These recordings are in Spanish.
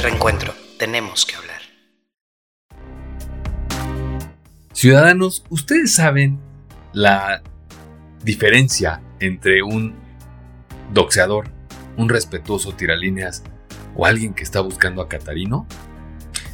Reencuentro, tenemos que hablar. Ciudadanos, ¿ustedes saben la diferencia entre un doxeador, un respetuoso tiralíneas o alguien que está buscando a Catarino?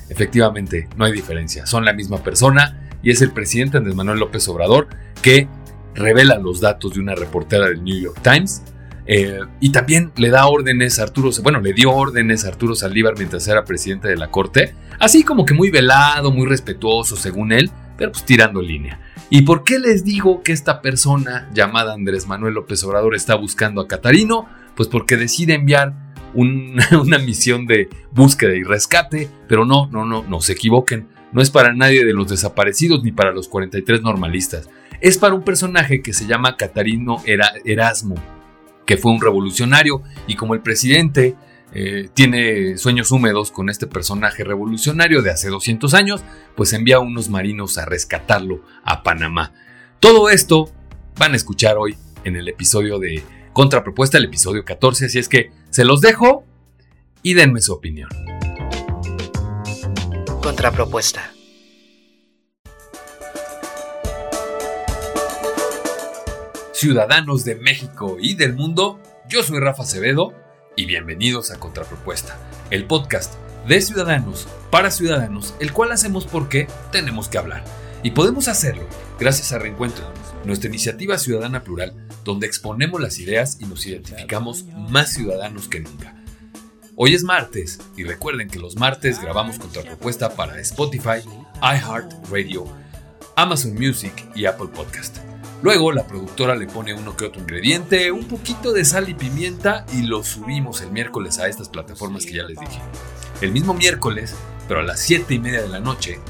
Efectivamente, no hay diferencia, son la misma persona y es el presidente Andrés Manuel López Obrador que revela los datos de una reportera del New York Times eh, y también le da órdenes a Arturo, bueno, le dio órdenes a Arturo Saldívar mientras era presidente de la Corte, así como que muy velado, muy respetuoso según él, pero pues tirando línea. ¿Y por qué les digo que esta persona llamada Andrés Manuel López Obrador está buscando a Catarino? Pues porque decide enviar una misión de búsqueda y rescate, pero no, no, no, no se equivoquen. No es para nadie de los desaparecidos ni para los 43 normalistas. Es para un personaje que se llama Catarino Erasmo, que fue un revolucionario y como el presidente eh, tiene sueños húmedos con este personaje revolucionario de hace 200 años, pues envía a unos marinos a rescatarlo a Panamá. Todo esto van a escuchar hoy en el episodio de Contrapropuesta, el episodio 14, así es que se los dejo y denme su opinión. Contrapropuesta. Ciudadanos de México y del mundo, yo soy Rafa Acevedo y bienvenidos a Contrapropuesta, el podcast de Ciudadanos para Ciudadanos, el cual hacemos porque tenemos que hablar. Y podemos hacerlo gracias a Reencuentro, nuestra iniciativa ciudadana plural, donde exponemos las ideas y nos identificamos más ciudadanos que nunca. Hoy es martes y recuerden que los martes grabamos Contrapropuesta para Spotify, iHeartRadio, Amazon Music y Apple Podcast. Luego la productora le pone uno que otro ingrediente, un poquito de sal y pimienta y lo subimos el miércoles a estas plataformas que ya les dije. El mismo miércoles, pero a las 7 y media de la noche,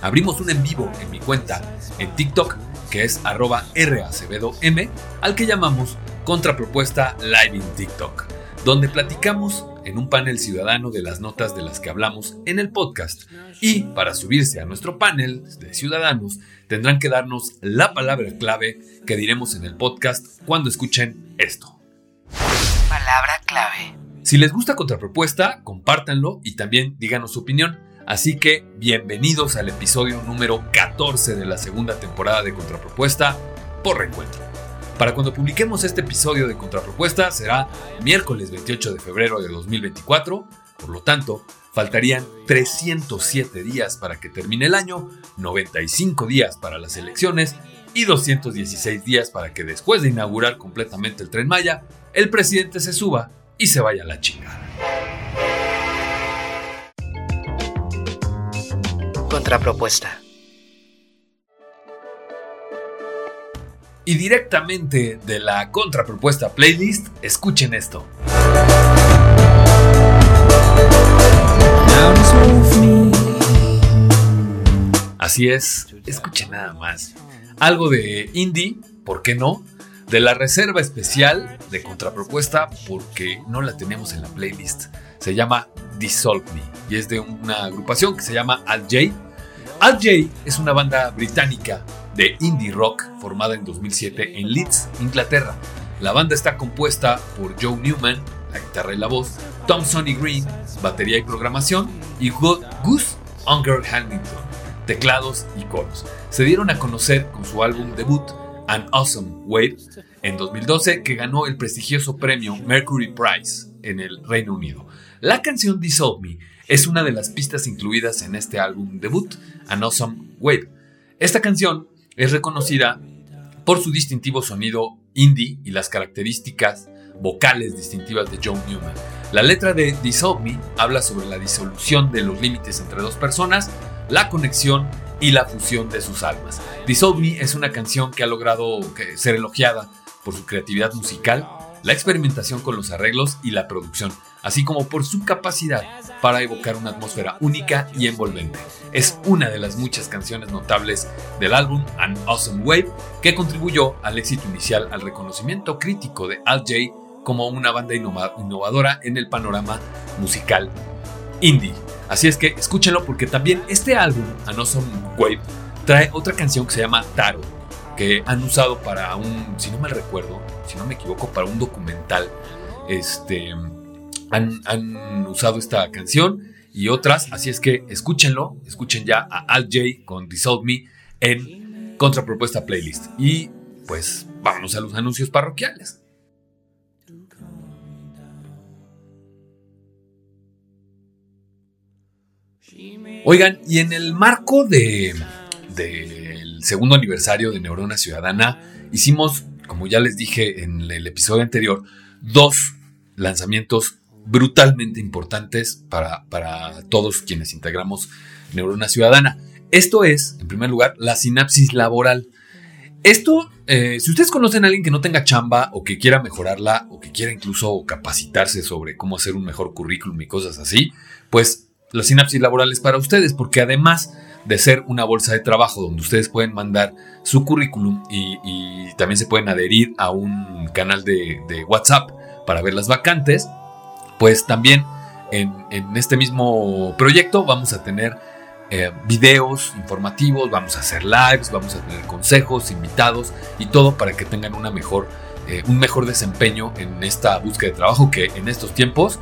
abrimos un en vivo en mi cuenta en TikTok que es arroba M, al que llamamos Contrapropuesta Live in TikTok, donde platicamos en un panel ciudadano de las notas de las que hablamos en el podcast. Y para subirse a nuestro panel de ciudadanos, tendrán que darnos la palabra clave que diremos en el podcast cuando escuchen esto. Palabra clave. Si les gusta Contrapropuesta, compártanlo y también díganos su opinión. Así que bienvenidos al episodio número 14 de la segunda temporada de Contrapropuesta por Reencuentro. Para cuando publiquemos este episodio de Contrapropuesta será miércoles 28 de febrero de 2024, por lo tanto, faltarían 307 días para que termine el año, 95 días para las elecciones y 216 días para que después de inaugurar completamente el tren Maya, el presidente se suba y se vaya a la chingada. Contrapropuesta. Y directamente de la contrapropuesta playlist, escuchen esto. Así es, escuchen nada más. Algo de indie, ¿por qué no? De la reserva especial de contrapropuesta, porque no la tenemos en la playlist. Se llama Dissolve Me y es de una agrupación que se llama Al J. J es una banda británica de indie rock formada en 2007 en Leeds, Inglaterra. La banda está compuesta por Joe Newman, la guitarra y la voz, Tom Sonny Green, batería y programación, y Gus Unger Hamilton, teclados y coros. Se dieron a conocer con su álbum debut, An Awesome Wave, en 2012, que ganó el prestigioso premio Mercury Prize en el Reino Unido. La canción Dissolve Me es una de las pistas incluidas en este álbum debut, An Awesome Wave. Esta canción es reconocida por su distintivo sonido indie y las características vocales distintivas de Joe Newman. La letra de Dissolve Me habla sobre la disolución de los límites entre dos personas, la conexión y la fusión de sus almas. Dissolve Me es una canción que ha logrado ser elogiada por su creatividad musical, la experimentación con los arreglos y la producción así como por su capacidad para evocar una atmósfera única y envolvente. Es una de las muchas canciones notables del álbum An Awesome Wave que contribuyó al éxito inicial al reconocimiento crítico de Al Jay como una banda innovadora en el panorama musical indie. Así es que escúchenlo porque también este álbum, An Awesome Wave, trae otra canción que se llama Taro, que han usado para un, si no mal recuerdo, si no me equivoco, para un documental este, han, usado esta canción y otras, así es que escúchenlo, escuchen ya a Al J con Dissolve Me en Contrapropuesta Playlist. Y pues vámonos a los anuncios parroquiales. Oigan, y en el marco de del segundo aniversario de Neurona Ciudadana, hicimos, como ya les dije en el episodio anterior, dos lanzamientos brutalmente importantes para, para todos quienes integramos Neurona Ciudadana. Esto es, en primer lugar, la sinapsis laboral. Esto, eh, si ustedes conocen a alguien que no tenga chamba o que quiera mejorarla o que quiera incluso capacitarse sobre cómo hacer un mejor currículum y cosas así, pues la sinapsis laboral es para ustedes porque además de ser una bolsa de trabajo donde ustedes pueden mandar su currículum y, también se pueden adherir a un canal de, WhatsApp para ver las vacantes, pues también en, este mismo proyecto vamos a tener eh, videos informativos, vamos a hacer lives, vamos a tener consejos, invitados y todo para que tengan una mejor, eh, un mejor desempeño en esta búsqueda de trabajo que en estos tiempos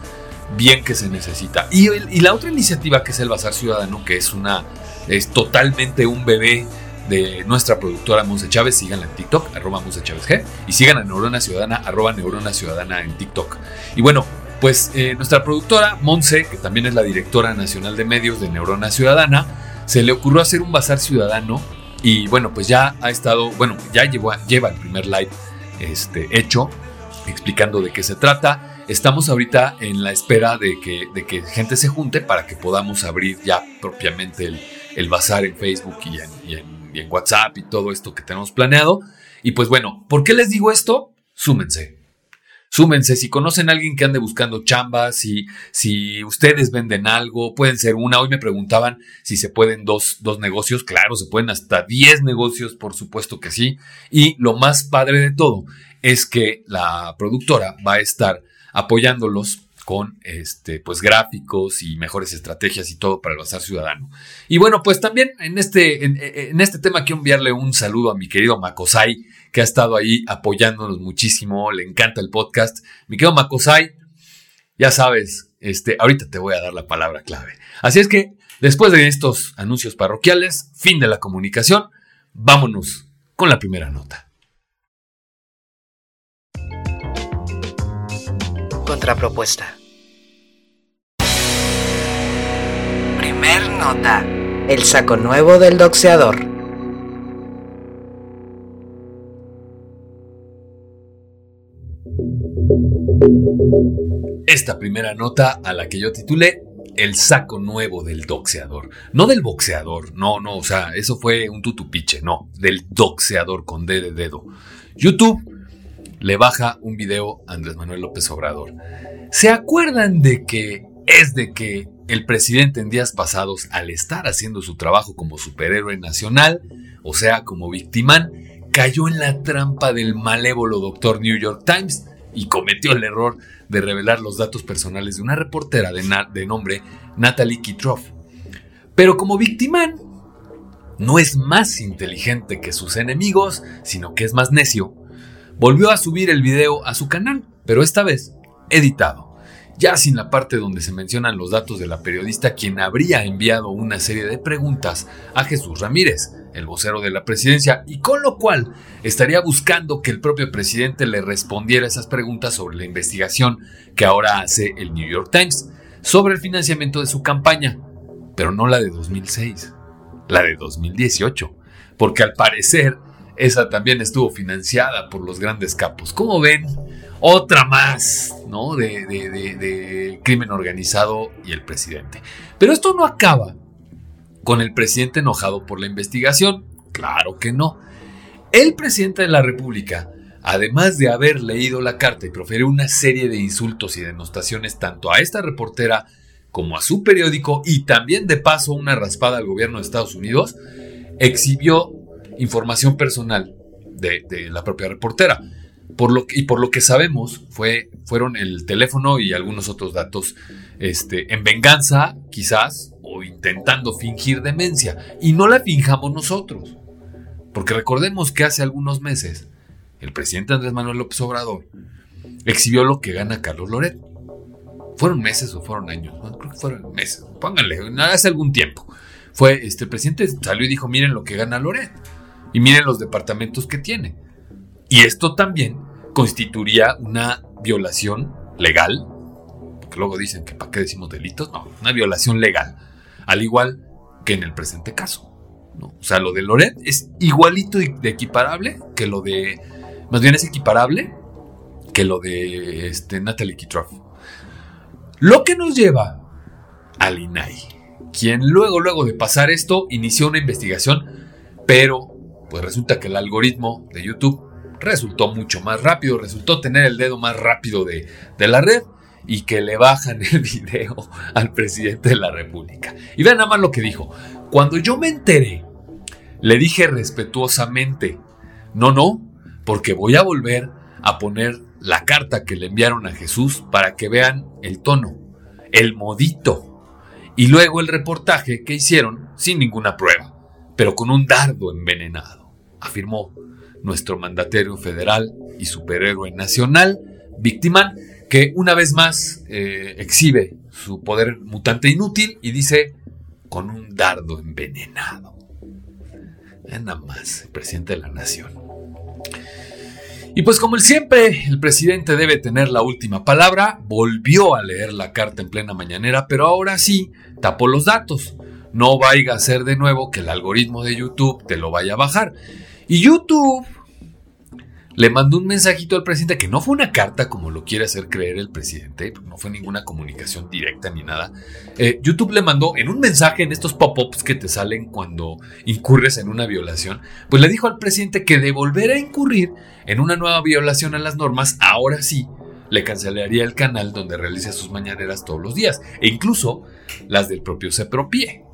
bien que se necesita. Y, y la otra iniciativa que es el Bazar Ciudadano, que es una es totalmente un bebé de nuestra productora Monse Chávez. Síganla en TikTok, arroba Monse Chávez G. Y sigan a Neurona Ciudadana, arroba Neurona Ciudadana en TikTok. Y bueno, pues eh, nuestra productora Monse, que también es la directora nacional de medios de Neurona Ciudadana, se le ocurrió hacer un bazar ciudadano. Y bueno, pues ya ha estado, bueno, ya lleva el primer live este, hecho, explicando de qué se trata. Estamos ahorita en la espera de que, de que gente se junte para que podamos abrir ya propiamente el, el bazar en Facebook y en, WhatsApp y todo esto que tenemos planeado. Y pues bueno, ¿por qué les digo esto? Súmense. Súmense, si conocen a alguien que ande buscando chambas, si, si ustedes venden algo, pueden ser una. Hoy me preguntaban si se pueden dos, dos negocios. Claro, se pueden hasta 10 negocios, por supuesto que sí. Y lo más padre de todo es que la productora va a estar apoyándolos con este, pues, gráficos y mejores estrategias y todo para el bazar ciudadano. Y bueno, pues también en este, en, este tema quiero enviarle un saludo a mi querido Makosai, que ha estado ahí apoyándonos muchísimo, le encanta el podcast. Mi querido Makosai, ya sabes, este, ahorita te voy a dar la palabra clave. Así es que, después de estos anuncios parroquiales, fin de la comunicación, vámonos con la primera nota. Contrapropuesta. Primer nota. El saco nuevo del doxeador. Esta primera nota a la que yo titulé El saco nuevo del doxeador. No del boxeador, no, no, o sea, eso fue un tutupiche, no, del doxeador con D de dedo. YouTube le baja un video a Andrés Manuel López Obrador. ¿Se acuerdan de que es de que el presidente en días pasados, al estar haciendo su trabajo como superhéroe nacional, o sea, como victimán, cayó en la trampa del malévolo doctor New York Times y cometió el error de revelar los datos personales de una reportera de, nombre Natalie Kitroff. Pero como victimán, no es más inteligente que sus enemigos, sino que es más necio volvió a subir el video a su canal, pero esta vez editado, ya sin la parte donde se mencionan los datos de la periodista quien habría enviado una serie de preguntas a Jesús Ramírez, el vocero de la presidencia, y con lo cual estaría buscando que el propio presidente le respondiera esas preguntas sobre la investigación que ahora hace el New York Times sobre el financiamiento de su campaña, pero no la de 2006, la de 2018, porque al parecer esa también estuvo financiada por los grandes capos. Como ven, otra más, ¿no? De, de, crimen organizado y el presidente. Pero esto no acaba con el presidente enojado por la investigación. Claro que no. El presidente de la República, además de haber leído la carta y proferir una serie de insultos y denostaciones tanto a esta reportera como a su periódico y también de paso una raspada al gobierno de Estados Unidos, exhibió información personal de, la propia reportera. Por lo y por lo que sabemos, fue, fueron el teléfono y algunos otros datos este, en venganza, quizás, o intentando fingir demencia. Y no la finjamos nosotros. Porque recordemos que hace algunos meses, el presidente Andrés Manuel López Obrador exhibió lo que gana Carlos Loret. ¿Fueron meses o fueron años? creo que fueron meses. Pónganle, hace algún tiempo. Fue, este, el presidente salió y dijo, miren lo que gana Loret. Y miren los departamentos que tiene. Y esto también constituiría una violación legal. Porque luego dicen que para qué decimos delitos. No, una violación legal. Al igual que en el presente caso. ¿no? O sea, lo de Loret es igualito de equiparable que lo de... Más bien es equiparable que lo de este, Natalie Kitroff. Lo que nos lleva al INAI, quien luego, luego de pasar esto, inició una investigación, pero pues resulta que el algoritmo de YouTube resultó mucho más rápido, resultó tener el dedo más rápido de, de la red y que le bajan el video al presidente de la República. Y vean nada más lo que dijo. Cuando yo me enteré, le dije respetuosamente, no, no, porque voy a volver a poner la carta que le enviaron a Jesús para que vean el tono, el modito, y luego el reportaje que hicieron sin ninguna prueba, pero con un dardo envenenado, afirmó nuestro mandatario federal y superhéroe nacional, víctima que una vez más eh, exhibe su poder mutante inútil y dice con un dardo envenenado. Nada más, presidente de la nación. Y pues como siempre, el presidente debe tener la última palabra, volvió a leer la carta en plena mañanera, pero ahora sí, tapó los datos. No vaya a ser de nuevo que el algoritmo de YouTube te lo vaya a bajar. Y YouTube le mandó un mensajito al presidente que no fue una carta como lo quiere hacer creer el presidente, no fue ninguna comunicación directa ni nada. Eh, YouTube le mandó en un mensaje en estos pop-ups que te salen cuando incurres en una violación, pues le dijo al presidente que de volver a incurrir en una nueva violación a las normas, ahora sí le cancelaría el canal donde realiza sus mañaneras todos los días, e incluso las del propio Cepropie.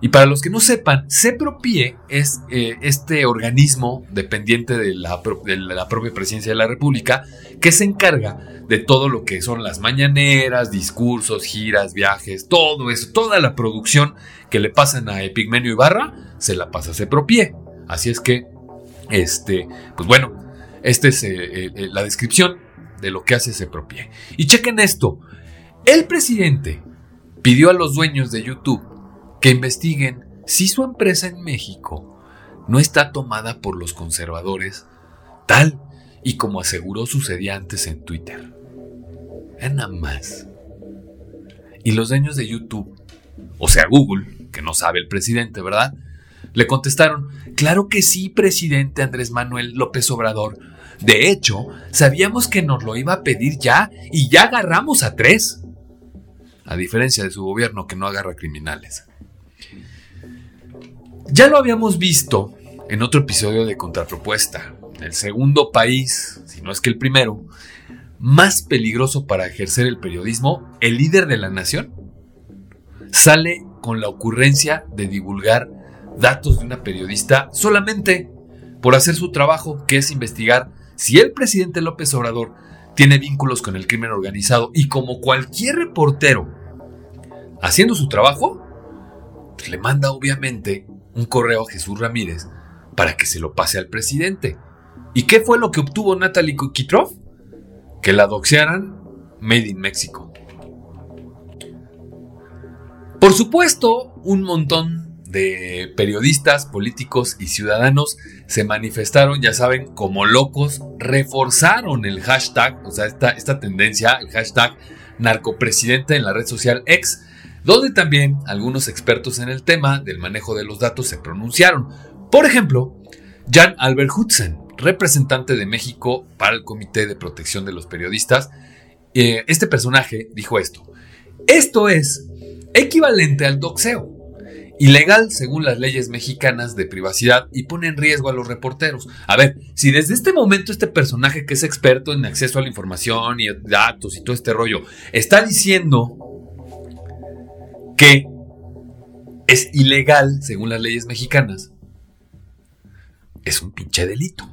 Y para los que no sepan, CEPROPIE es eh, este organismo dependiente de la, propia presidencia de la República que se encarga de todo lo que son las mañaneras, discursos, giras, viajes, todo eso, toda la producción que le pasan a Epigmenio Ibarra, se la pasa a CEPROPIE. Así es que, este, pues bueno, esta es eh, eh, la descripción de lo que hace CEPROPIE. Y chequen esto, el presidente pidió a los dueños de YouTube que investiguen si su empresa en México no está tomada por los conservadores, tal y como aseguró sucedía antes en Twitter. nada más. Y los dueños de YouTube, o sea Google, que no sabe el presidente, ¿verdad? Le contestaron, claro que sí, presidente Andrés Manuel López Obrador. De hecho, sabíamos que nos lo iba a pedir ya y ya agarramos a tres. A diferencia de su gobierno que no agarra criminales. Ya lo habíamos visto en otro episodio de Contrapropuesta. El segundo país, si no es que el primero, más peligroso para ejercer el periodismo, el líder de la nación, sale con la ocurrencia de divulgar datos de una periodista solamente por hacer su trabajo, que es investigar si el presidente López Obrador tiene vínculos con el crimen organizado y como cualquier reportero haciendo su trabajo, pues le manda obviamente un correo a Jesús Ramírez para que se lo pase al presidente. ¿Y qué fue lo que obtuvo Natalie Kitroff? Que la doxearan Made in México. Por supuesto, un montón de periodistas, políticos y ciudadanos se manifestaron, ya saben, como locos, reforzaron el hashtag, o sea, esta, esta tendencia, el hashtag narcopresidente en la red social X, donde también algunos expertos en el tema del manejo de los datos se pronunciaron. Por ejemplo, Jan Albert Hudson, representante de México para el Comité de Protección de los Periodistas. Eh, este personaje dijo esto. Esto es equivalente al doxeo, ilegal según las leyes mexicanas de privacidad y pone en riesgo a los reporteros. A ver, si desde este momento este personaje que es experto en acceso a la información y datos y todo este rollo está diciendo que es ilegal según las leyes mexicanas, es un pinche delito.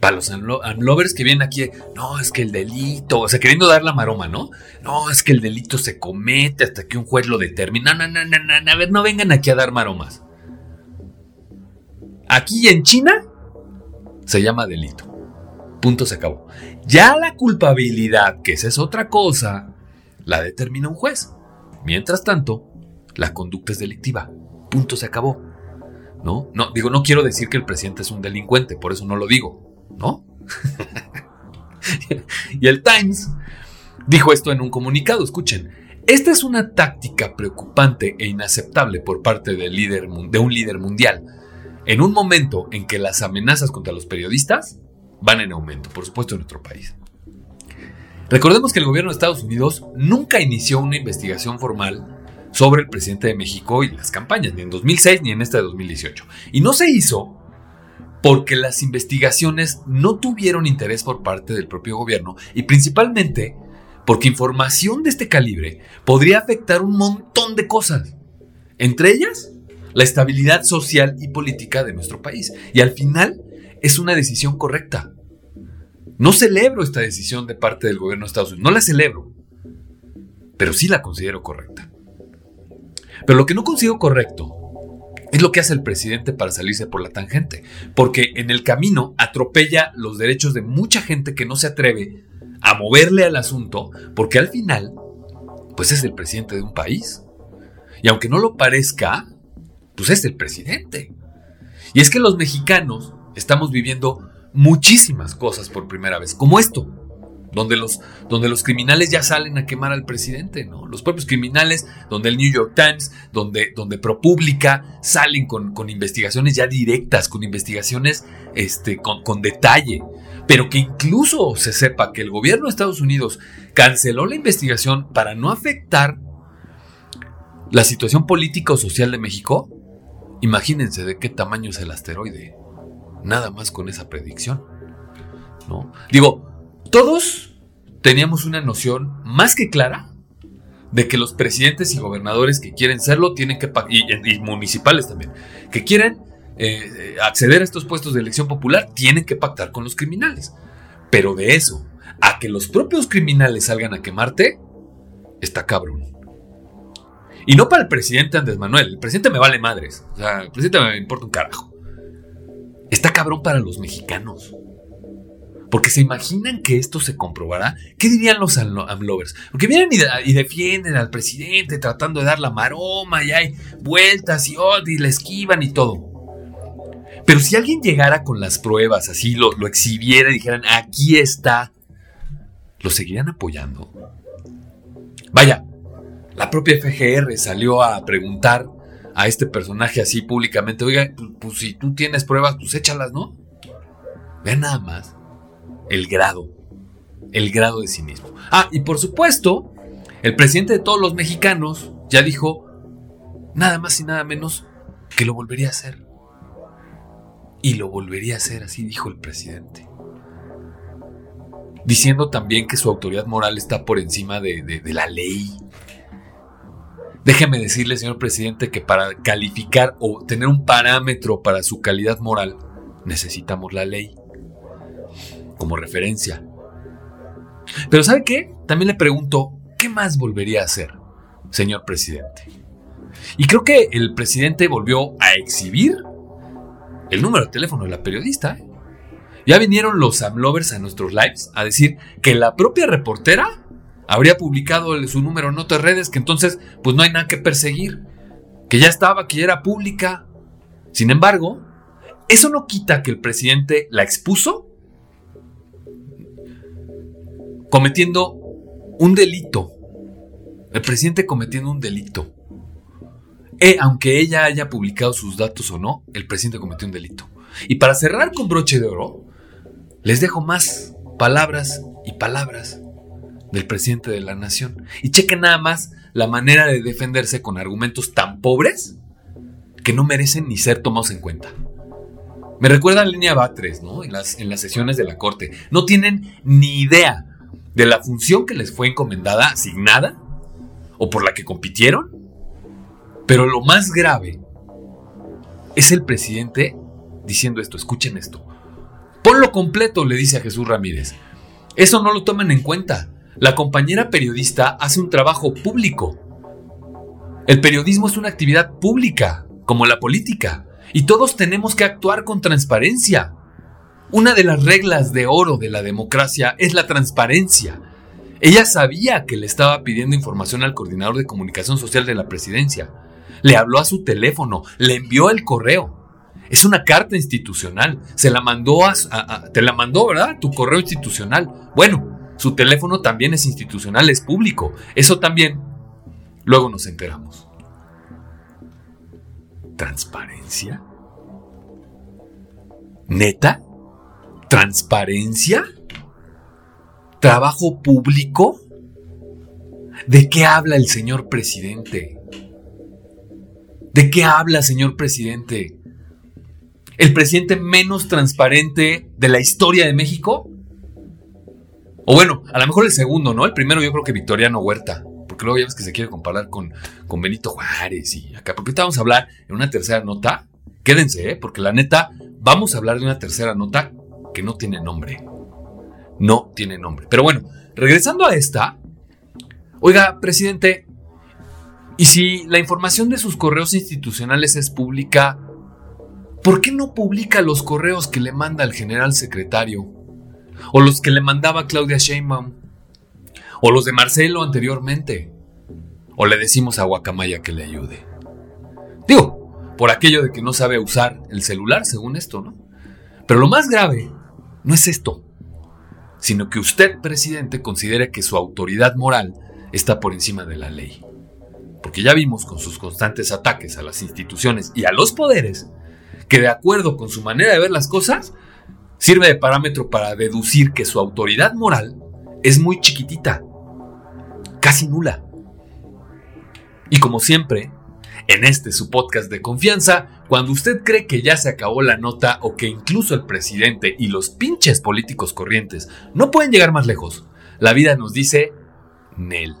Para los unlovers que vienen aquí, no, es que el delito, o sea, queriendo dar la maroma, ¿no? No, es que el delito se comete hasta que un juez lo determina. No, no, no, no, a ver, no vengan aquí a dar maromas. Aquí en China se llama delito. Punto se acabó. Ya la culpabilidad, que esa es otra cosa, la determina un juez. Mientras tanto, la conducta es delictiva. Punto, se acabó. ¿No? No, digo, no quiero decir que el presidente es un delincuente, por eso no lo digo, ¿no? y el Times dijo esto en un comunicado, escuchen. Esta es una táctica preocupante e inaceptable por parte líder, de un líder mundial, en un momento en que las amenazas contra los periodistas van en aumento, por supuesto en nuestro país. Recordemos que el gobierno de Estados Unidos nunca inició una investigación formal sobre el presidente de México y las campañas, ni en 2006 ni en esta de 2018. Y no se hizo porque las investigaciones no tuvieron interés por parte del propio gobierno y principalmente porque información de este calibre podría afectar un montón de cosas, entre ellas la estabilidad social y política de nuestro país. Y al final es una decisión correcta. No celebro esta decisión de parte del gobierno de Estados Unidos, no la celebro, pero sí la considero correcta. Pero lo que no considero correcto es lo que hace el presidente para salirse por la tangente, porque en el camino atropella los derechos de mucha gente que no se atreve a moverle al asunto, porque al final, pues es el presidente de un país. Y aunque no lo parezca, pues es el presidente. Y es que los mexicanos estamos viviendo muchísimas cosas por primera vez, como esto, donde los, donde los criminales ya salen a quemar al presidente, ¿no? Los propios criminales, donde el New York Times, donde, donde ProPublica salen con, con investigaciones ya directas, con investigaciones este, con, con detalle, pero que incluso se sepa que el gobierno de Estados Unidos canceló la investigación para no afectar la situación política o social de México, imagínense de qué tamaño es el asteroide nada más con esa predicción. ¿no? Digo, todos teníamos una noción más que clara de que los presidentes y gobernadores que quieren serlo tienen que y, y municipales también que quieren eh, acceder a estos puestos de elección popular tienen que pactar con los criminales. Pero de eso a que los propios criminales salgan a quemarte está cabrón. Y no para el presidente Andrés Manuel, el presidente me vale madres, o sea, el presidente me importa un carajo. Está cabrón para los mexicanos. Porque se imaginan que esto se comprobará. ¿Qué dirían los AMLovers? Porque vienen y, defienden al presidente tratando de dar la maroma y hay vueltas y, oh, y la esquivan y todo. Pero si alguien llegara con las pruebas, así lo, lo exhibiera y dijeran, aquí está, ¿lo seguirían apoyando? Vaya, la propia FGR salió a preguntar a este personaje así públicamente, oiga, pues, si tú tienes pruebas, pues échalas, ¿no? Vean nada más el grado, el grado de cinismo. Ah, y por supuesto, el presidente de todos los mexicanos ya dijo nada más y nada menos que lo volvería a hacer. Y lo volvería a hacer, así dijo el presidente. Diciendo también que su autoridad moral está por encima de, de la ley Déjeme decirle, señor presidente, que para calificar o tener un parámetro para su calidad moral, necesitamos la ley como referencia. Pero ¿sabe qué? También le pregunto, ¿qué más volvería a hacer, señor presidente? Y creo que el presidente volvió a exhibir el número de teléfono de la periodista. ¿eh? Ya vinieron los Amlovers a nuestros lives a decir que la propia reportera habría publicado su número en otras redes, que entonces pues no hay nada que perseguir, que ya estaba, que ya era pública. Sin embargo, eso no quita que el presidente la expuso cometiendo un delito. El presidente cometiendo un delito. Eh, aunque ella haya publicado sus datos o no, el presidente cometió un delito. Y para cerrar con broche de oro, les dejo más palabras y palabras del presidente de la nación. Y chequen nada más la manera de defenderse con argumentos tan pobres que no merecen ni ser tomados en cuenta. Me recuerda a línea Batres, ¿no? En las, en las sesiones de la corte. No tienen ni idea de la función que les fue encomendada, asignada, o por la que compitieron. Pero lo más grave es el presidente diciendo esto, escuchen esto. Ponlo completo, le dice a Jesús Ramírez. Eso no lo toman en cuenta. La compañera periodista hace un trabajo público. El periodismo es una actividad pública, como la política, y todos tenemos que actuar con transparencia. Una de las reglas de oro de la democracia es la transparencia. Ella sabía que le estaba pidiendo información al coordinador de comunicación social de la presidencia. Le habló a su teléfono, le envió el correo. Es una carta institucional. Se la mandó a, te la mandó, ¿verdad? Tu correo institucional. Bueno, su teléfono también es institucional, es público. Eso también. Luego nos enteramos. ¿Transparencia? ¿Neta? ¿Transparencia? ¿Trabajo público? ¿De qué habla el señor presidente? ¿De qué habla, señor presidente? ¿El presidente menos transparente de la historia de México? O bueno, a lo mejor el segundo, ¿no? El primero yo creo que Victoriano Huerta. Porque luego ya ves que se quiere comparar con, con Benito Juárez y acá. Porque ahorita vamos a hablar en una tercera nota. Quédense, ¿eh? Porque la neta, vamos a hablar de una tercera nota que no tiene nombre. No tiene nombre. Pero bueno, regresando a esta. Oiga, presidente, ¿y si la información de sus correos institucionales es pública, ¿por qué no publica los correos que le manda el general secretario? O los que le mandaba Claudia Sheinbaum, o los de Marcelo anteriormente, o le decimos a Guacamaya que le ayude. Digo, por aquello de que no sabe usar el celular, según esto, ¿no? Pero lo más grave no es esto, sino que usted, presidente, considere que su autoridad moral está por encima de la ley. Porque ya vimos con sus constantes ataques a las instituciones y a los poderes, que de acuerdo con su manera de ver las cosas, sirve de parámetro para deducir que su autoridad moral es muy chiquitita, casi nula. Y como siempre, en este su podcast de confianza, cuando usted cree que ya se acabó la nota o que incluso el presidente y los pinches políticos corrientes no pueden llegar más lejos, la vida nos dice, Nel,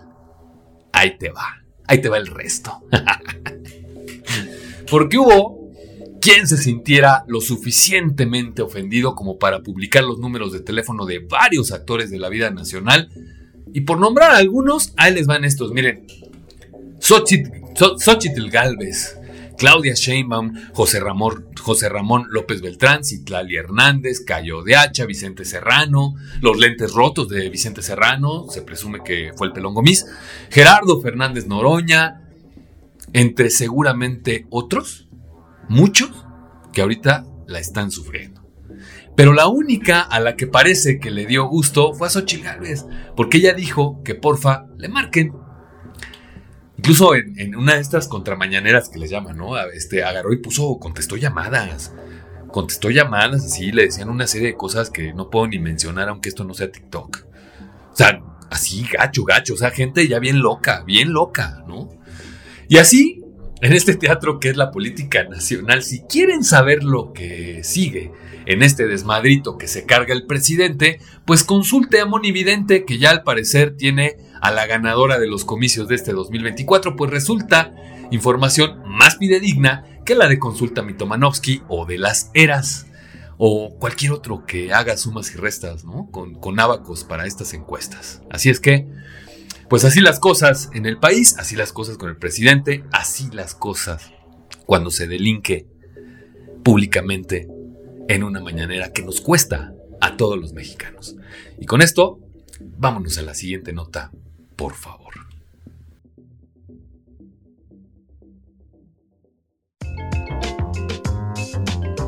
ahí te va, ahí te va el resto. Porque hubo quien se sintiera lo suficientemente ofendido como para publicar los números de teléfono de varios actores de la vida nacional. Y por nombrar a algunos, ahí les van estos. Miren, Xochitl, Galvez, Claudia Sheinbaum, José Ramón, José Ramón López Beltrán, Citlali Hernández, Cayo de Hacha, Vicente Serrano, los lentes rotos de Vicente Serrano, se presume que fue el pelón gomis, Gerardo Fernández Noroña, entre seguramente otros muchos que ahorita la están sufriendo. Pero la única a la que parece que le dio gusto fue a Xochitl porque ella dijo que porfa le marquen. Incluso en, una de estas contramañaneras que les llaman, ¿no? Este, agarró y puso, contestó llamadas. Contestó llamadas así, le decían una serie de cosas que no puedo ni mencionar, aunque esto no sea TikTok. O sea, así, gacho, gacho, o sea, gente ya bien loca, bien loca, ¿no? Y así en este teatro que es la política nacional, si quieren saber lo que sigue en este desmadrito que se carga el presidente, pues consulte a Monividente, que ya al parecer tiene a la ganadora de los comicios de este 2024, pues resulta información más fidedigna que la de consulta Mitomanovsky o de las eras o cualquier otro que haga sumas y restas. Con, con abacos para estas encuestas. Así es que pues así las cosas en el país, así las cosas con el presidente, así las cosas cuando se delinque públicamente en una mañanera que nos cuesta a todos los mexicanos. Y con esto, vámonos a la siguiente nota, por favor.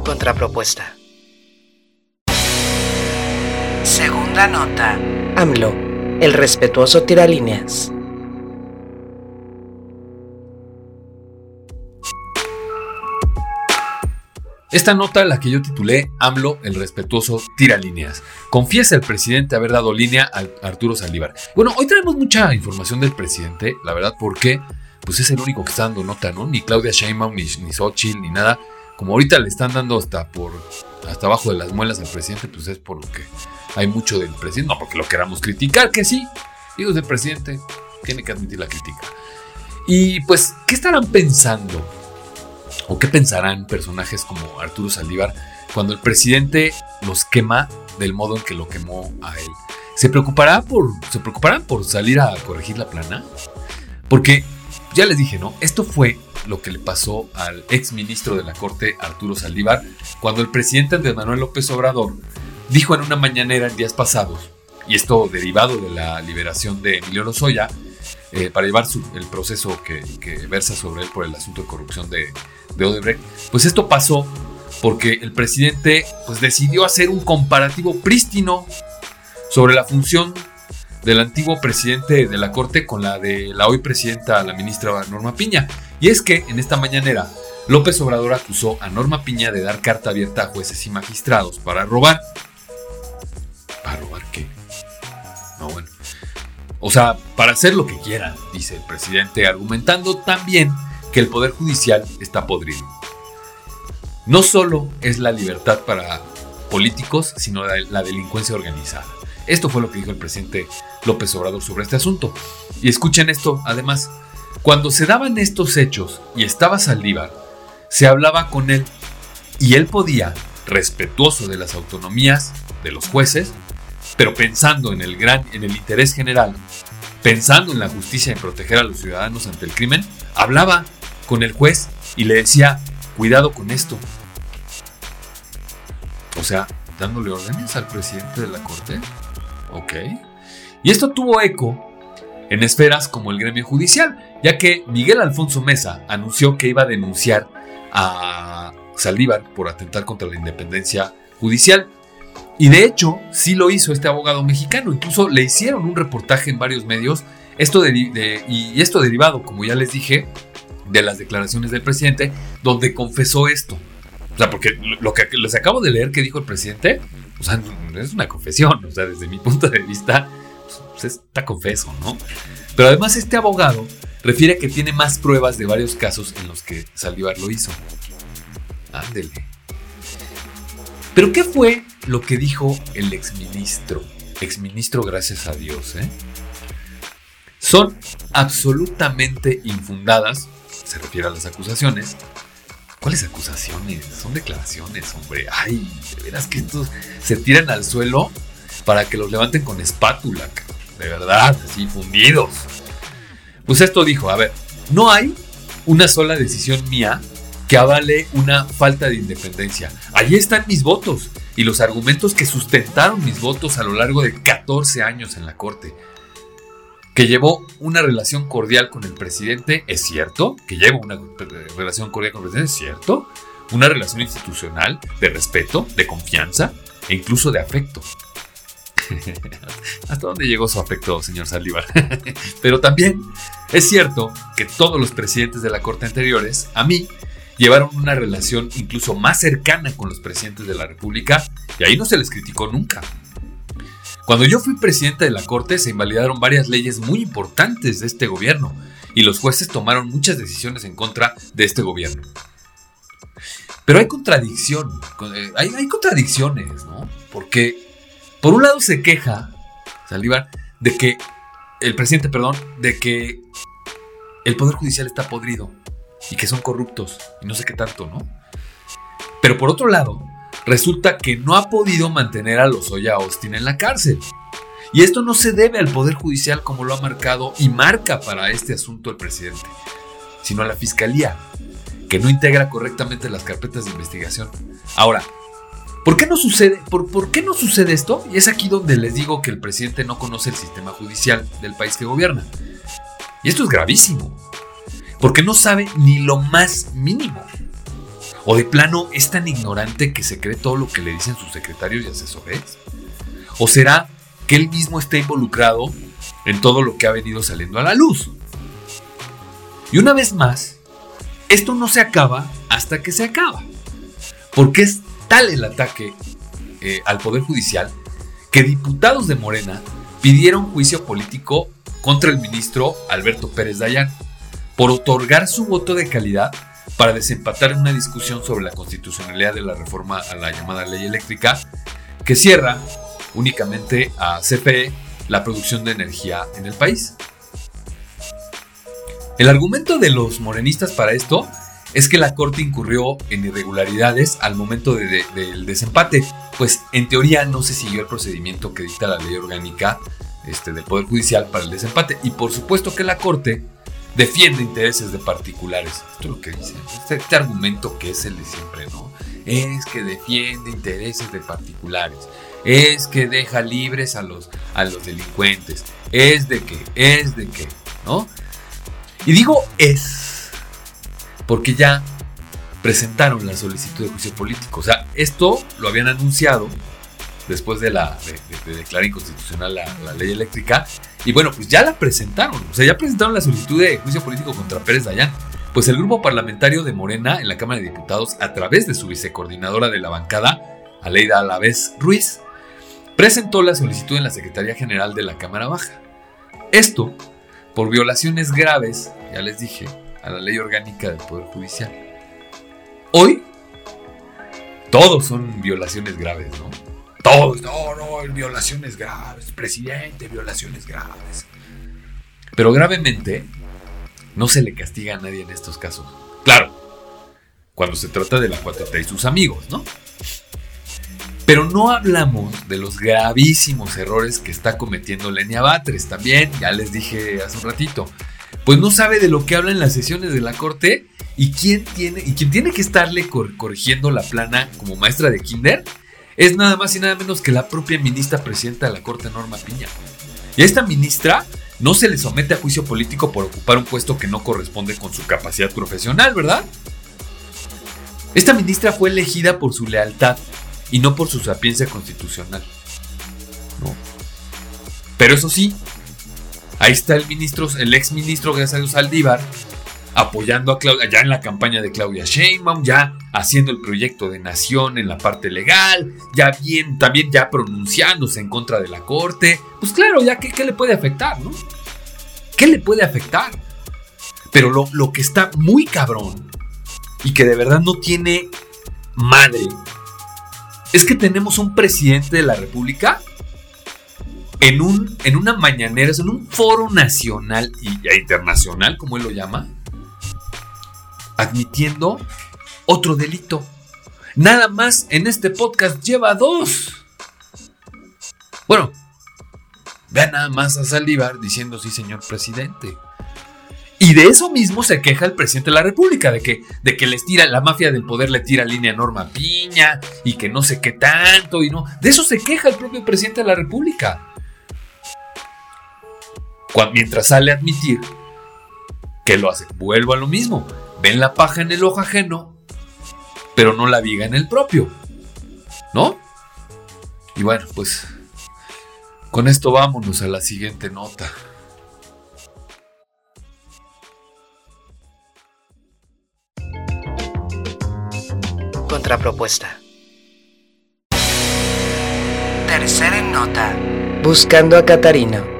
Contrapropuesta. Segunda nota. AMLO el respetuoso tiralíneas. Esta nota, la que yo titulé AMLO, el respetuoso tiralíneas. Confiesa el presidente haber dado línea a Arturo Saldívar. Bueno, hoy tenemos mucha información del presidente, la verdad, porque pues es el único que está dando nota, ¿no? Ni Claudia Sheinbaum, ni, ni Xochitl, ni nada. Como ahorita le están dando hasta por hasta abajo de las muelas al presidente, pues es por lo que hay mucho del presidente. No porque lo queramos criticar, que sí. Digo, del presidente tiene que admitir la crítica. Y pues, ¿qué estarán pensando? ¿O qué pensarán personajes como Arturo Saldívar cuando el presidente los quema del modo en que lo quemó a él? ¿Se preocupará por, ¿se preocuparán por salir a corregir la plana? Porque, ya les dije, ¿no? Esto fue lo que le pasó al ex ministro de la Corte, Arturo Saldívar, cuando el presidente Andrés Manuel López Obrador dijo en una mañanera en días pasados y esto derivado de la liberación de Emilio Lozoya, eh, para llevar el proceso que, versa sobre él por el asunto de corrupción de, de Odebrecht, pues esto pasó porque el presidente pues, decidió hacer un comparativo prístino sobre la función del antiguo presidente de la Corte con la de la hoy presidenta, la ministra Norma Piña. Y es que en esta mañanera, López Obrador acusó a Norma Piña de dar carta abierta a jueces y magistrados para robar. ¿Para robar qué? No, bueno. O sea, para hacer lo que quieran, dice el presidente, argumentando también que el Poder Judicial está podrido. No solo es la libertad para políticos, sino la, delincuencia organizada. Esto fue lo que dijo el presidente López Obrador sobre este asunto. Y escuchen esto, además, cuando se daban estos hechos y estaba Saldívar, se hablaba con él y él podía, respetuoso de las autonomías de los jueces, pero pensando en el gran, en el interés general, pensando en la justicia y en proteger a los ciudadanos ante el crimen, hablaba con el juez y le decía, cuidado con esto. O sea, dándole órdenes al presidente de la corte. Ok. Y esto tuvo eco en esferas como el gremio judicial, ya que Miguel Alfonso Mesa anunció que iba a denunciar a Saldívar por atentar contra la independencia judicial. Y de hecho, sí lo hizo este abogado mexicano. Incluso le hicieron un reportaje en varios medios. Esto y esto derivado, como ya les dije, de las declaraciones del presidente, donde confesó esto. O sea, porque lo que les acabo de leer que dijo el presidente, o sea, es una confesión. O sea, desde mi punto de vista, pues está confeso, ¿no? Pero además este abogado refiere que tiene más pruebas de varios casos en los que Saldívar lo hizo. Ándele. Pero ¿qué fue lo que dijo el exministro? Exministro, gracias a Dios, ¿eh? Son absolutamente infundadas, se refiere a las acusaciones. ¿Cuáles acusaciones? Son declaraciones, hombre. Ay, de veras que estos se tiran al suelo para que los levanten con espátula, de verdad, así fundidos. Pues esto dijo, a ver, no hay una sola decisión mía que avale una falta de independencia. Allí están mis votos y los argumentos que sustentaron mis votos a lo largo de 14 años en la Corte. Que llevó una relación cordial con el presidente, es cierto. Que llevo una relación cordial con el presidente, es cierto. Una relación institucional de respeto, de confianza e incluso de afecto. ¿Hasta dónde llegó su afecto, señor Saldívar? Pero también es cierto que todos los presidentes de la Corte anteriores, a mí, llevaron una relación incluso más cercana con los presidentes de la República y ahí no se les criticó nunca. Cuando yo fui presidente de la Corte se invalidaron varias leyes muy importantes de este gobierno y los jueces tomaron muchas decisiones en contra de este gobierno. Pero hay contradicción, eh, hay, hay contradicciones, ¿no? Porque por un lado se queja Saldívar de que el presidente, perdón, de que el poder judicial está podrido y que son corruptos y no sé qué tanto, ¿no? Pero por otro lado, resulta que no ha podido mantener a los Oya Austin en la cárcel. Y esto no se debe al Poder Judicial como lo ha marcado y marca para este asunto el presidente, sino a la Fiscalía, que no integra correctamente las carpetas de investigación. Ahora, ¿Por qué no sucede? Por, qué no sucede esto? Y es aquí donde les digo que el presidente no conoce el sistema judicial del país que gobierna. Y esto es gravísimo. Porque no sabe ni lo más mínimo. O de plano es tan ignorante que se cree todo lo que le dicen sus secretarios y asesores. O será que él mismo está involucrado en todo lo que ha venido saliendo a la luz. Y una vez más, esto no se acaba hasta que se acaba. Porque es tal el ataque eh, al Poder Judicial que diputados de Morena pidieron juicio político contra el ministro Alberto Pérez Dayán por otorgar su voto de calidad para desempatar una discusión sobre la constitucionalidad de la reforma a la llamada ley eléctrica que cierra únicamente a CFE la producción de energía en el país. El argumento de los morenistas para esto es que la Corte incurrió en irregularidades al momento del desempate, pues en teoría no se siguió el procedimiento que dicta la ley orgánica este, del Poder Judicial para el desempate. Y por supuesto que la Corte defiende intereses de particulares. Esto es lo que dice. Este, este, argumento que es el de siempre, ¿no? Es que defiende intereses de particulares. es que deja libres a los, a los delincuentes, es de que, es de que, ¿no? Y digo es, porque ya presentaron la solicitud de juicio político. O sea, esto lo habían anunciado después de, la, de, declarar inconstitucional la, ley eléctrica. Y bueno, pues ya la presentaron. O sea, ya presentaron la solicitud de juicio político contra Pérez Dayán. Pues el grupo parlamentario de Morena en la Cámara de Diputados, a través de su vicecoordinadora de la bancada, Aleida Alavés Ruiz, presentó la solicitud en la Secretaría General de la Cámara Baja. Esto por violaciones graves, ya les dije, a la ley orgánica del Poder Judicial. Hoy, todos son violaciones graves, ¿no? Todos, no, no, violaciones graves, presidente, violaciones graves. Pero gravemente, no se le castiga a nadie en estos casos. Claro, cuando se trata de la 4T y sus amigos, ¿no? Pero no hablamos de los gravísimos errores que está cometiendo Lenia Batres también, ya les dije hace un ratito. Pues no sabe de lo que habla en las sesiones de la corte y quién tiene y quién tiene que estarle corrigiendo la plana como maestra de kinder es nada más y nada menos que la propia ministra presidenta de la Corte Norma Piña. Y esta ministra no se le somete a juicio político por ocupar un puesto que no corresponde con su capacidad profesional, ¿verdad? Esta ministra fue elegida por su lealtad y no por su sapiencia constitucional. No. Pero eso sí, ahí está el ministro, el ex ministro Graciano Saldívar, apoyando a Claudia, ya en la campaña de Claudia Sheinbaum, ya haciendo el proyecto de nación en la parte legal, ya bien, también ya pronunciándose en contra de la corte. Pues claro, ya qué, le puede afectar, ¿no? ¿Qué le puede afectar? Pero lo, lo que está muy cabrón y que de verdad no tiene madre es que tenemos un presidente de la República en, un, en una mañanera, en un foro nacional y internacional, como él lo llama, admitiendo otro delito. Nada más en este podcast lleva dos. Bueno, vean nada más a Saldívar diciendo sí, señor presidente. Y de eso mismo se queja el presidente de la República, de que, de que les tira, la mafia del poder le tira línea Norma Piña y que no sé qué tanto y no. De eso se queja el propio presidente de la República. Mientras sale a admitir que lo hace. Vuelvo a lo mismo. Ven la paja en el ojo ajeno, pero no la viga en el propio. ¿No? Y bueno, pues con esto vámonos a la siguiente nota. Contrapropuesta. Tercera nota. Buscando a Catarino.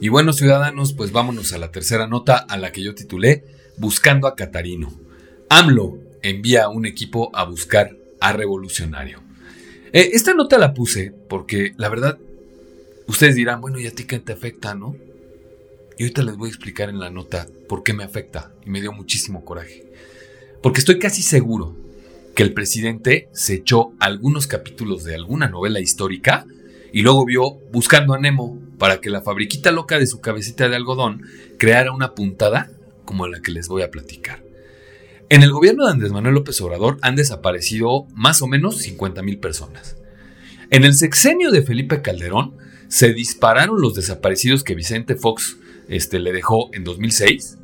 Y bueno, ciudadanos, pues vámonos a la tercera nota a la que yo titulé Buscando a Catarino. AMLO envía un equipo a buscar a Revolucionario. Eh, esta nota la puse porque la verdad, ustedes dirán, bueno, ¿y a ti qué te afecta, no? Y ahorita les voy a explicar en la nota por qué me afecta y me dio muchísimo coraje. Porque estoy casi seguro que el presidente se echó algunos capítulos de alguna novela histórica y luego vio Buscando a Nemo para que la fabriquita loca de su cabecita de algodón creara una puntada como la que les voy a platicar. En el gobierno de Andrés Manuel López Obrador han desaparecido más o menos 50 mil personas. En el sexenio de Felipe Calderón se dispararon los desaparecidos que Vicente Fox este, le dejó en 2006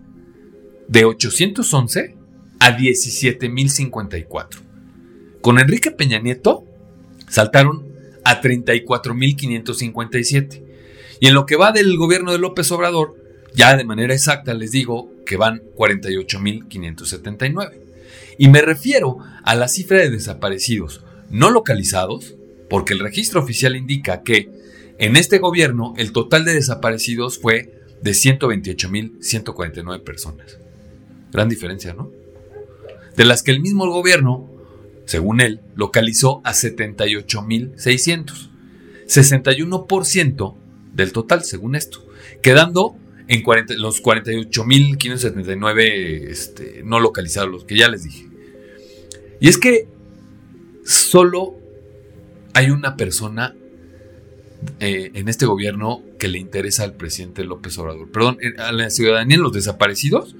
de 811 a 17.054. Con Enrique Peña Nieto saltaron a 34.557. Y en lo que va del gobierno de López Obrador, ya de manera exacta les digo que van 48.579. Y me refiero a la cifra de desaparecidos no localizados, porque el registro oficial indica que en este gobierno el total de desaparecidos fue de 128.149 personas. Gran diferencia, ¿no? De las que el mismo gobierno, según él, localizó a 78.600. 61% del total, según esto. Quedando en 40, los 48.579 este, no localizados, los que ya les dije. Y es que solo hay una persona eh, en este gobierno que le interesa al presidente López Obrador. Perdón, eh, a la ciudadanía, los desaparecidos,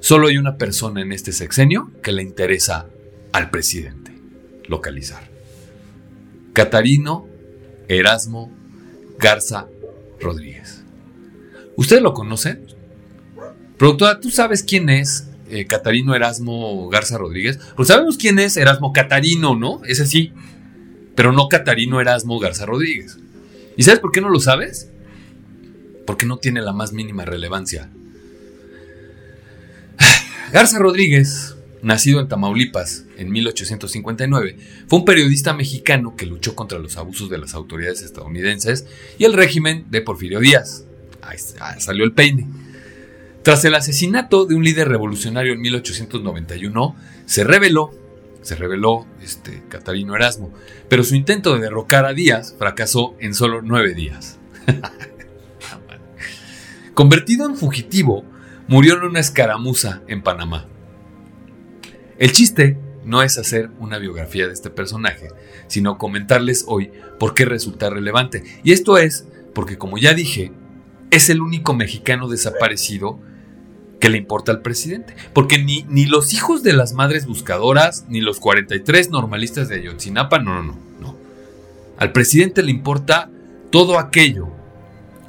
solo hay una persona en este sexenio que le interesa al presidente localizar. Catarino Erasmo Garza Rodríguez. ¿Ustedes lo conocen? Productora, ¿tú sabes quién es eh, Catarino Erasmo Garza Rodríguez? Pues sabemos quién es Erasmo Catarino, ¿no? Ese sí. Pero no Catarino Erasmo Garza Rodríguez. ¿Y sabes por qué no lo sabes? Porque no tiene la más mínima relevancia. Garza Rodríguez nacido en Tamaulipas en 1859, fue un periodista mexicano que luchó contra los abusos de las autoridades estadounidenses y el régimen de Porfirio Díaz. Ahí salió el peine. Tras el asesinato de un líder revolucionario en 1891, se reveló, se reveló este, Catarino Erasmo, pero su intento de derrocar a Díaz fracasó en solo nueve días. Convertido en fugitivo, murió en una escaramuza en Panamá. El chiste no es hacer una biografía de este personaje, sino comentarles hoy por qué resulta relevante. Y esto es porque, como ya dije, es el único mexicano desaparecido que le importa al presidente. Porque ni, ni los hijos de las madres buscadoras, ni los 43 normalistas de Ayotzinapa, no, no, no, no. Al presidente le importa todo aquello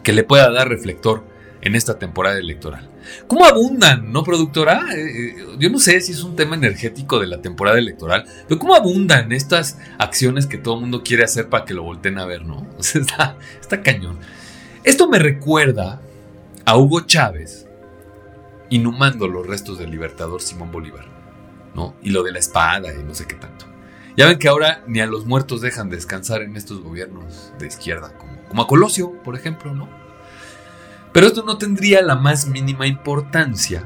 que le pueda dar reflector en esta temporada electoral. ¿Cómo abundan, no, productora? Eh, eh, yo no sé si es un tema energético de la temporada electoral, pero ¿cómo abundan estas acciones que todo el mundo quiere hacer para que lo volteen a ver, no? está, cañón. Esto me recuerda a Hugo Chávez inhumando los restos del libertador Simón Bolívar, ¿no? Y lo de la espada y no sé qué tanto. Ya ven que ahora ni a los muertos dejan descansar en estos gobiernos de izquierda, como a Colosio, por ejemplo, ¿no? Pero esto no tendría la más mínima importancia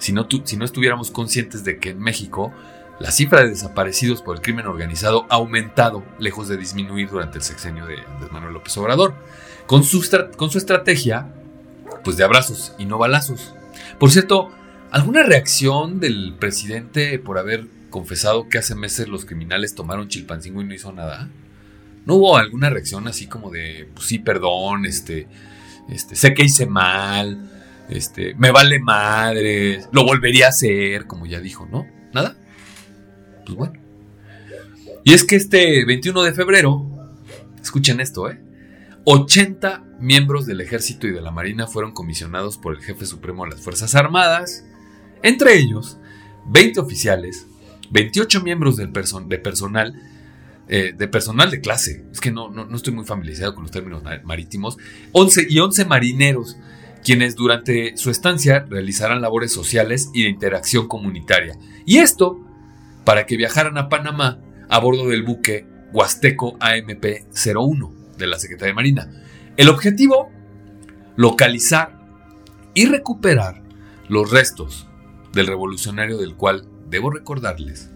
si no, si no estuviéramos conscientes de que en México la cifra de desaparecidos por el crimen organizado ha aumentado, lejos de disminuir durante el sexenio de Manuel López Obrador, con su, con su estrategia pues de abrazos y no balazos. Por cierto, ¿alguna reacción del presidente por haber confesado que hace meses los criminales tomaron Chilpancingo y no hizo nada? ¿No hubo alguna reacción así como de, pues sí, perdón, este, este, sé que hice mal, este, me vale madre, lo volvería a hacer, como ya dijo, ¿no? ¿Nada? Pues bueno. Y es que este 21 de febrero, escuchen esto, ¿eh? 80 miembros del ejército y de la marina fueron comisionados por el jefe supremo de las Fuerzas Armadas, entre ellos 20 oficiales, 28 miembros del de personal eh, de personal de clase, es que no, no, estoy muy familiarizado con los términos marítimos, 11 y 11 marineros, quienes durante su estancia realizarán labores sociales y de interacción comunitaria. Y esto para que viajaran a Panamá a bordo del buque Huasteco AMP-01 de la Secretaría de Marina. El objetivo, localizar y recuperar los restos del revolucionario del cual, debo recordarles,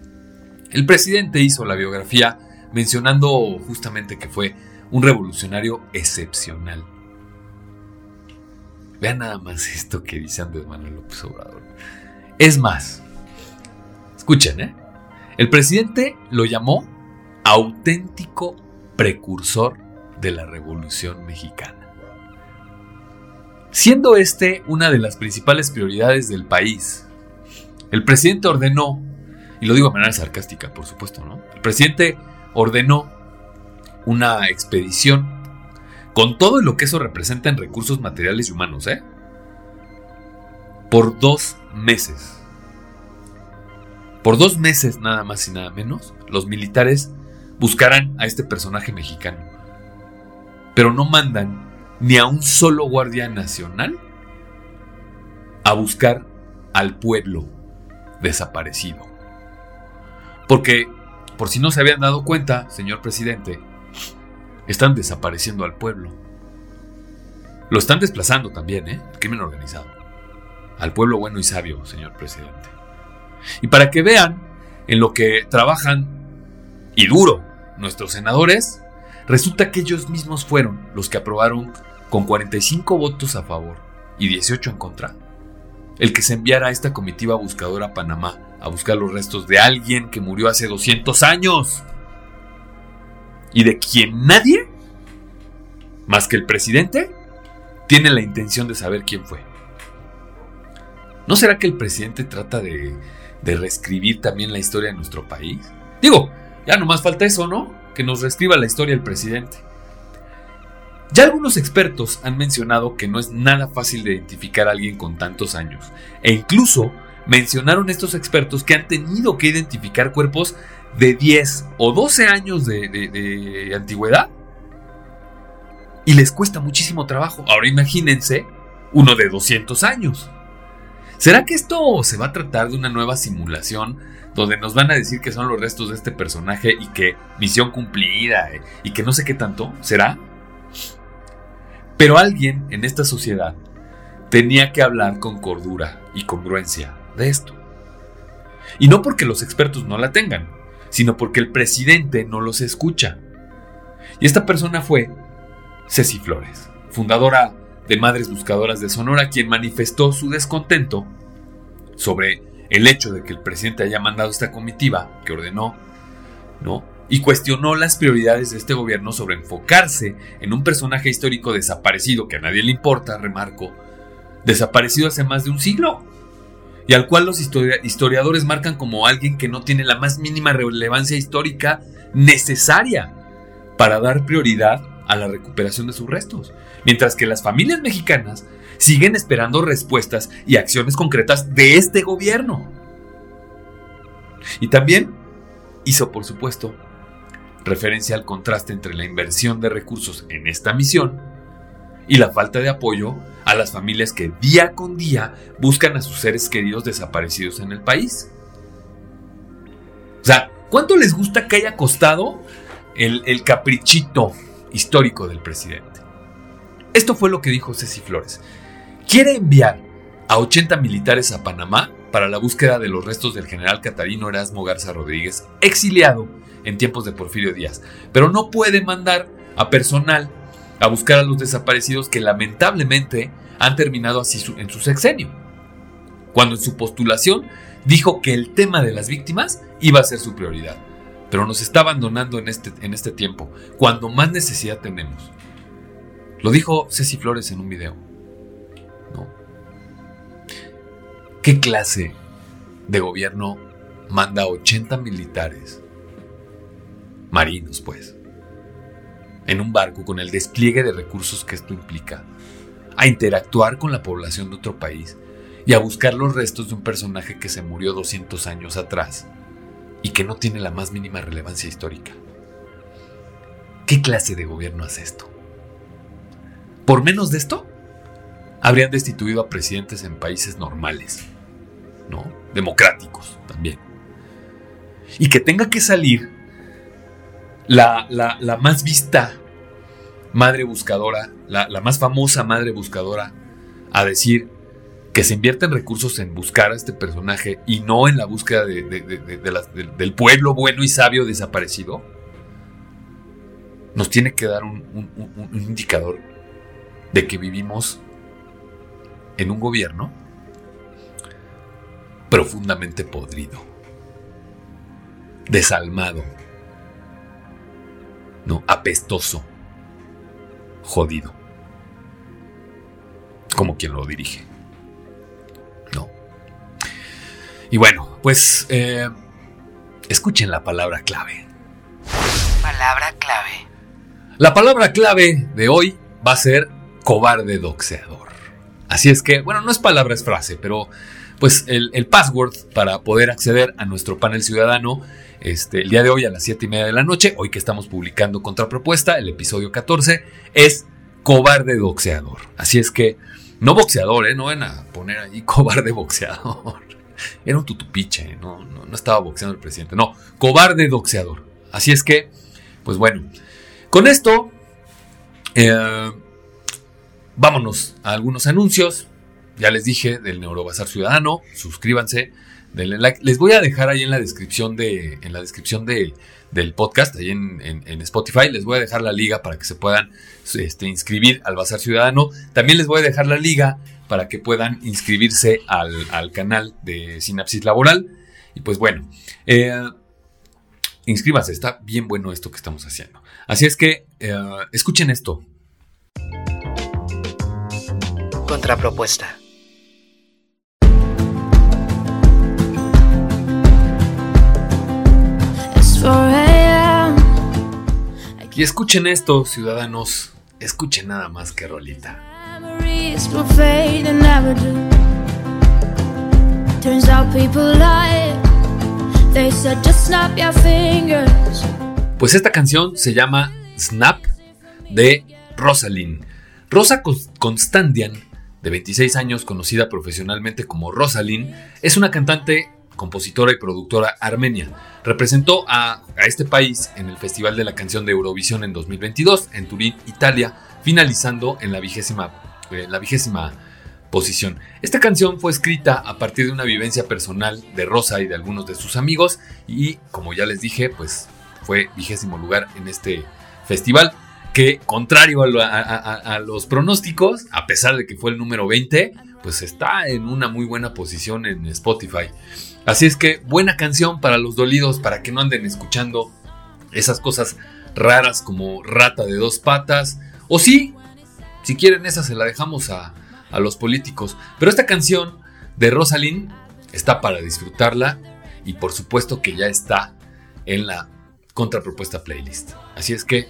el presidente hizo la biografía mencionando justamente que fue un revolucionario excepcional. Vean nada más esto que dice Andrés Manuel López Obrador. Es más, escuchen, ¿eh? El presidente lo llamó auténtico precursor de la Revolución Mexicana. Siendo este una de las principales prioridades del país, el presidente ordenó, y lo digo de manera sarcástica, por supuesto, ¿no? El presidente ordenó una expedición con todo lo que eso representa en recursos materiales y humanos, ¿eh? Por dos meses. Por dos meses nada más y nada menos, los militares buscarán a este personaje mexicano. Pero no mandan ni a un solo guardia nacional a buscar al pueblo desaparecido. Porque por si no se habían dado cuenta, señor presidente, están desapareciendo al pueblo. Lo están desplazando también, ¿eh? Crimen organizado. Al pueblo bueno y sabio, señor presidente. Y para que vean en lo que trabajan y duro nuestros senadores, resulta que ellos mismos fueron los que aprobaron con 45 votos a favor y 18 en contra el que se enviara a esta comitiva buscadora a Panamá a buscar los restos de alguien que murió hace 200 años. Y de quien nadie, más que el presidente, tiene la intención de saber quién fue. ¿No será que el presidente trata de, de reescribir también la historia de nuestro país? Digo, ya nomás falta eso, ¿no? Que nos reescriba la historia el presidente. Ya algunos expertos han mencionado que no es nada fácil de identificar a alguien con tantos años, e incluso mencionaron estos expertos que han tenido que identificar cuerpos de 10 o 12 años de, antigüedad y les cuesta muchísimo trabajo. Ahora imagínense uno de 200 años. ¿Será que esto se va a tratar de una nueva simulación donde nos van a decir que son los restos de este personaje y que misión cumplida eh, y que no sé qué tanto? ¿Será? Pero alguien en esta sociedad tenía que hablar con cordura y congruencia de esto. Y no porque los expertos no la tengan, sino porque el presidente no los escucha. Y esta persona fue Ceci Flores, fundadora de Madres Buscadoras de Sonora, quien manifestó su descontento sobre el hecho de que el presidente haya mandado esta comitiva que ordenó, ¿no? y cuestionó las prioridades de este gobierno sobre enfocarse en un personaje histórico desaparecido que a nadie le importa, remarco, desaparecido hace más de un siglo, y al cual los historiadores marcan como alguien que no tiene la más mínima relevancia histórica necesaria para dar prioridad a la recuperación de sus restos, mientras que las familias mexicanas siguen esperando respuestas y acciones concretas de este gobierno. Y también hizo, por supuesto, referencia al contraste entre la inversión de recursos en esta misión y la falta de apoyo a las familias que día con día buscan a sus seres queridos desaparecidos en el país. O sea, ¿cuánto les gusta que haya costado el, caprichito histórico del presidente? Esto fue lo que dijo Ceci Flores. Quiere enviar a 80 militares a Panamá para la búsqueda de los restos del general Catarino Erasmo Garza Rodríguez, exiliado en tiempos de Porfirio Díaz, pero no puede mandar a personal a buscar a los desaparecidos que lamentablemente han terminado así en su sexenio, cuando en su postulación dijo que el tema de las víctimas iba a ser su prioridad, pero nos está abandonando en este, en este tiempo, cuando más necesidad tenemos. Lo dijo Ceci Flores en un video. ¿No? ¿Qué clase de gobierno manda 80 militares marinos, pues, en un barco con el despliegue de recursos que esto implica, a interactuar con la población de otro país y a buscar los restos de un personaje que se murió 200 años atrás y que no tiene la más mínima relevancia histórica. ¿Qué clase de gobierno hace esto? Por menos de esto, habrían destituido a presidentes en países normales, ¿no? Democráticos también. Y que tenga que salir la, más vista madre buscadora, la, más famosa madre buscadora, a decir que se invierten recursos en buscar a este personaje y no en la búsqueda del pueblo bueno y sabio desaparecido, nos tiene que dar un, un indicador de que vivimos en un gobierno profundamente podrido, desalmado, no, apestoso, jodido. Como quien lo dirige. No. Y bueno, pues eh, escuchen la palabra clave. Palabra clave. La palabra clave de hoy va a ser cobarde doxeador. Así es que, bueno, no es palabra, es frase, pero pues el, password para poder acceder a nuestro panel ciudadano este, el día de hoy a las 7 y media de la noche, hoy que estamos publicando Contrapropuesta, el episodio 14, es cobarde boxeador. Así es que, no boxeador, ¿eh? no van a poner ahí cobarde boxeador. Era un tutupiche, no, no, estaba boxeando el presidente, no, cobarde boxeador. Así es que, pues bueno, con esto, eh, vámonos a algunos anuncios. Ya les dije del Neurobazar Ciudadano, suscríbanse les voy a dejar ahí en la descripción de, en la descripción de, del podcast, ahí en, Spotify, les voy a dejar la liga para que se puedan este, inscribir al Bazar Ciudadano. También les voy a dejar la liga para que puedan inscribirse al, canal de Sinapsis Laboral. Y pues bueno, eh, inscríbanse, está bien bueno esto que estamos haciendo. Así es que eh, escuchen esto. contrapropuesta. Y escuchen esto, ciudadanos. Escuchen nada más que rolita. Pues esta canción se llama Snap de Rosalind. Rosa Constandian, de 26 años, conocida profesionalmente como Rosalind, es una cantante, compositora y productora armenia. Representó a, este país en el Festival de la Canción de Eurovisión en 2022 en Turín, Italia, finalizando en la vigésima, eh, la vigésima posición. Esta canción fue escrita a partir de una vivencia personal de Rosa y de algunos de sus amigos y como ya les dije, pues fue vigésimo lugar en este festival que contrario a, los pronósticos, a pesar de que fue el número 20, pues está en una muy buena posición en Spotify. Así es que buena canción para los dolidos, para que no anden escuchando esas cosas raras como rata de dos patas. O sí, si quieren esa se la dejamos a, a los políticos. Pero esta canción de Rosalind está para disfrutarla y por supuesto que ya está en la contrapropuesta playlist. Así es que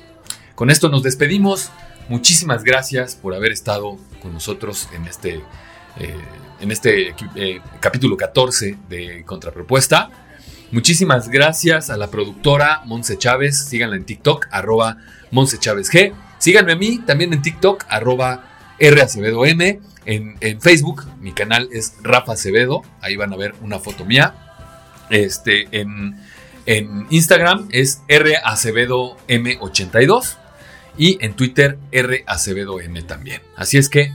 con esto nos despedimos. Muchísimas gracias por haber estado con nosotros en este, eh, en este eh, capítulo 14 de Contrapropuesta. Muchísimas gracias a la productora Monse Chávez. Síganla en TikTok, arroba Monse Chávez G. Síganme a mí también en TikTok, arroba R Acevedo M. En, en, Facebook, mi canal es Rafa Acevedo. Ahí van a ver una foto mía. Este, en, en Instagram es R Acevedo M82 y en Twitter R Acevedo M también. Así es que,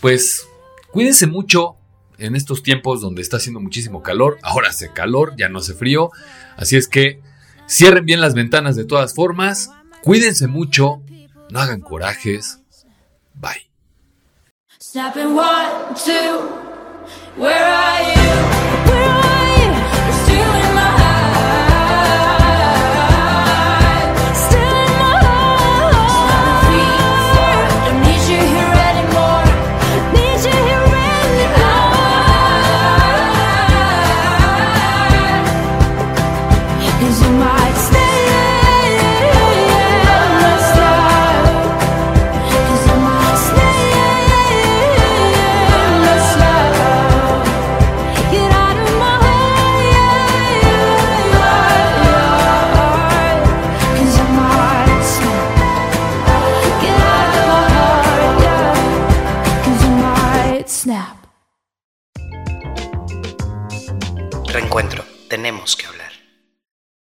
pues, cuídense mucho en estos tiempos donde está haciendo muchísimo calor. Ahora hace calor, ya no hace frío. Así es que cierren bien las ventanas de todas formas. Cuídense mucho, no hagan corajes. Bye.